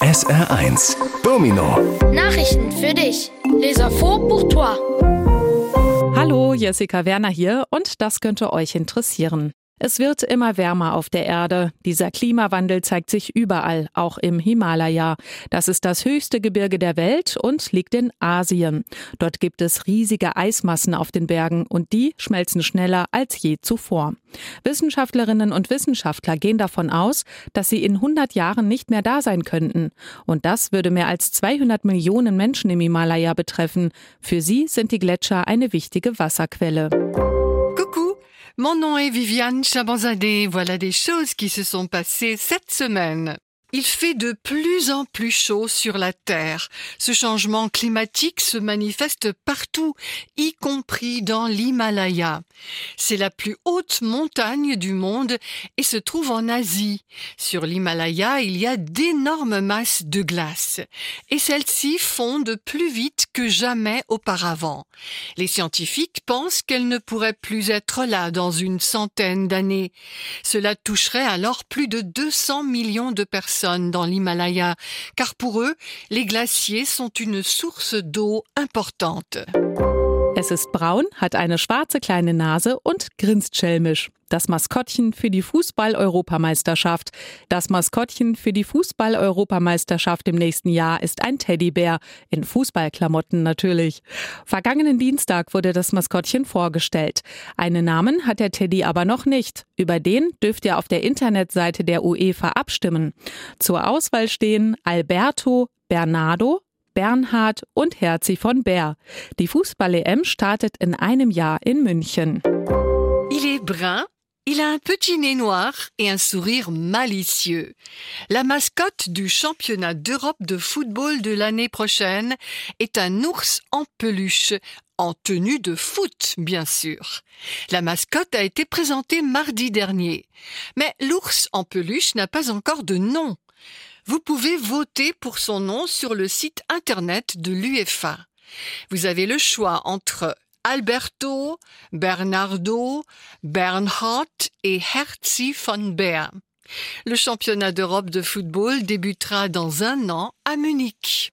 SR1 Domino Nachrichten für dich. Leser vor pour toi. Hallo, Jessica Werner hier und das könnte euch interessieren. Es wird immer wärmer auf der Erde. Dieser Klimawandel zeigt sich überall, auch im Himalaya. Das ist das höchste Gebirge der Welt und liegt in Asien. Dort gibt es riesige Eismassen auf den Bergen und die schmelzen schneller als je zuvor. Wissenschaftlerinnen und Wissenschaftler gehen davon aus, dass sie in 100 Jahren nicht mehr da sein könnten. Und das würde mehr als 200 Millionen Menschen im Himalaya betreffen. Für sie sind die Gletscher eine wichtige Wasserquelle. Mon nom est Viviane Chabanzadeh. Voilà des choses qui se sont passées cette semaine. Il fait de plus en plus chaud sur la Terre. Ce changement climatique se manifeste partout, y compris dans l'Himalaya. C'est la plus haute montagne du monde et se trouve en Asie. Sur l'Himalaya, il y a d'énormes masses de glace et celles-ci fondent plus vite que jamais auparavant. Les scientifiques pensent qu'elles ne pourraient plus être là dans une centaine d'années. Cela toucherait alors plus de 200 millions de personnes dans l'Himalaya, car pour eux, les glaciers sont une source d'eau importante. Es ist braun, hat eine schwarze kleine Nase und grinst schelmisch. Das Maskottchen für die Fußball-Europameisterschaft. Das Maskottchen für die Fußball-Europameisterschaft im nächsten Jahr ist ein Teddybär. In Fußballklamotten natürlich. Vergangenen Dienstag wurde das Maskottchen vorgestellt. Einen Namen hat der Teddy aber noch nicht. Über den dürft ihr auf der Internetseite der UEFA abstimmen. Zur Auswahl stehen Alberto, Bernardo, Bernhard und Herzi von Bär. Die Fußball-EM startet in einem Jahr in München. Il est brun, il a un petit nez noir et un sourire malicieux. La mascotte du championnat d'Europe de football de l'année prochaine est un ours en peluche, en tenue de foot, bien sûr. La mascotte a été présentée mardi dernier. Mais l'ours en peluche n'a pas encore de nom. Vous pouvez voter pour son nom sur le site internet de l'UEFA. Vous avez le choix entre Alberto, Bernardo, Bernhard et Herzi von Beer. Le championnat d'Europe de football débutera dans un an à Munich.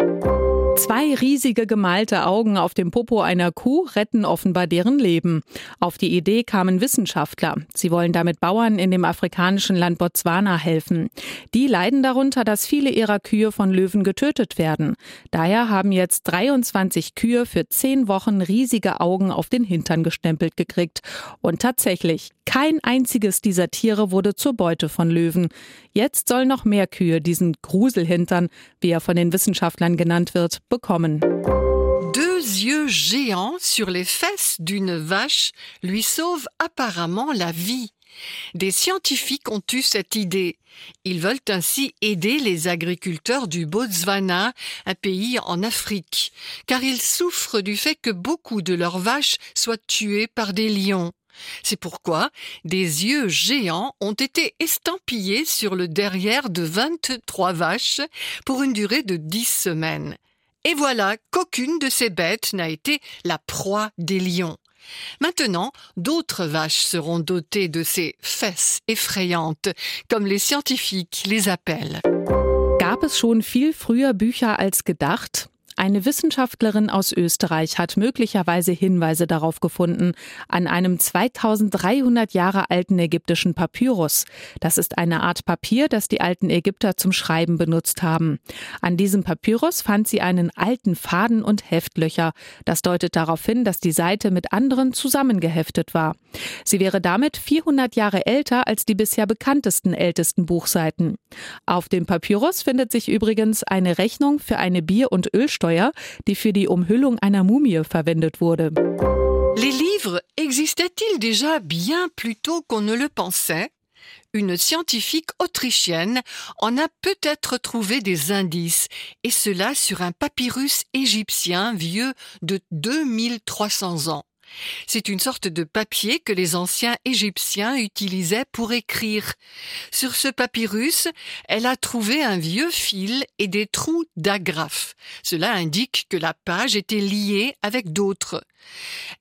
Zwei riesige gemalte Augen auf dem Popo einer Kuh retten offenbar deren Leben. Auf die Idee kamen Wissenschaftler. Sie wollen damit Bauern in dem afrikanischen Land Botswana helfen. Die leiden darunter, dass viele ihrer Kühe von Löwen getötet werden. Daher haben jetzt 23 Kühe für zehn Wochen riesige Augen auf den Hintern gestempelt gekriegt. Und tatsächlich, kein einziges dieser Tiere wurde zur Beute von Löwen. Jetzt sollen noch mehr Kühe diesen Gruselhintern, wie er von den Wissenschaftlern genannt wird, bekommen. Deux yeux géants sur les fesses d'une vache lui sauvent apparemment la vie. Des scientifiques ont eu cette idée. Ils veulent ainsi aider les agriculteurs du Botswana, un pays en Afrique, car ils souffrent du fait que beaucoup de leurs vaches soient tuées par des lions. C'est pourquoi des yeux géants ont été estampillés sur le derrière de 23 vaches pour une durée de 10 semaines. Et voilà qu'aucune de ces bêtes n'a été la proie des lions. Maintenant, d'autres vaches seront dotées de ces fesses effrayantes, comme les scientifiques les appellent. Gab es schon viel früher Bücher als gedacht? Eine Wissenschaftlerin aus Österreich hat möglicherweise Hinweise darauf gefunden, an einem 2300 Jahre alten ägyptischen Papyrus. Das ist eine Art Papier, das die alten Ägypter zum Schreiben benutzt haben. An diesem Papyrus fand sie einen alten Faden und Heftlöcher. Das deutet darauf hin, dass die Seite mit anderen zusammengeheftet war. Sie wäre damit 400 Jahre älter als die bisher bekanntesten ältesten Buchseiten. Auf dem Papyrus findet sich übrigens eine Rechnung für eine Bier- und Ölsteuer Mehrwertsteuer, die für die Mumie. Les livres existaient-ils déjà bien plus tôt qu'on ne le pensait? Une scientifique autrichienne en a peut-être trouvé des indices, et cela sur un papyrus égyptien vieux de 2300 ans. C'est une sorte de papier que les anciens Égyptiens utilisaient pour écrire. Sur ce papyrus, elle a trouvé un vieux fil et des trous d'agrafes. Cela indique que la page était liée avec d'autres.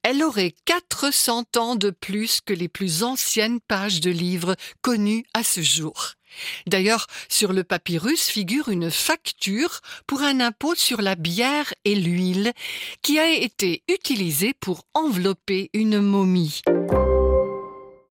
Elle aurait 400 ans de plus que les plus anciennes pages de livres connues à ce jour. D'ailleurs, sur le papyrus figure une facture pour un impôt sur la bière et l'huile qui a été utilisé pour envelopper une momie.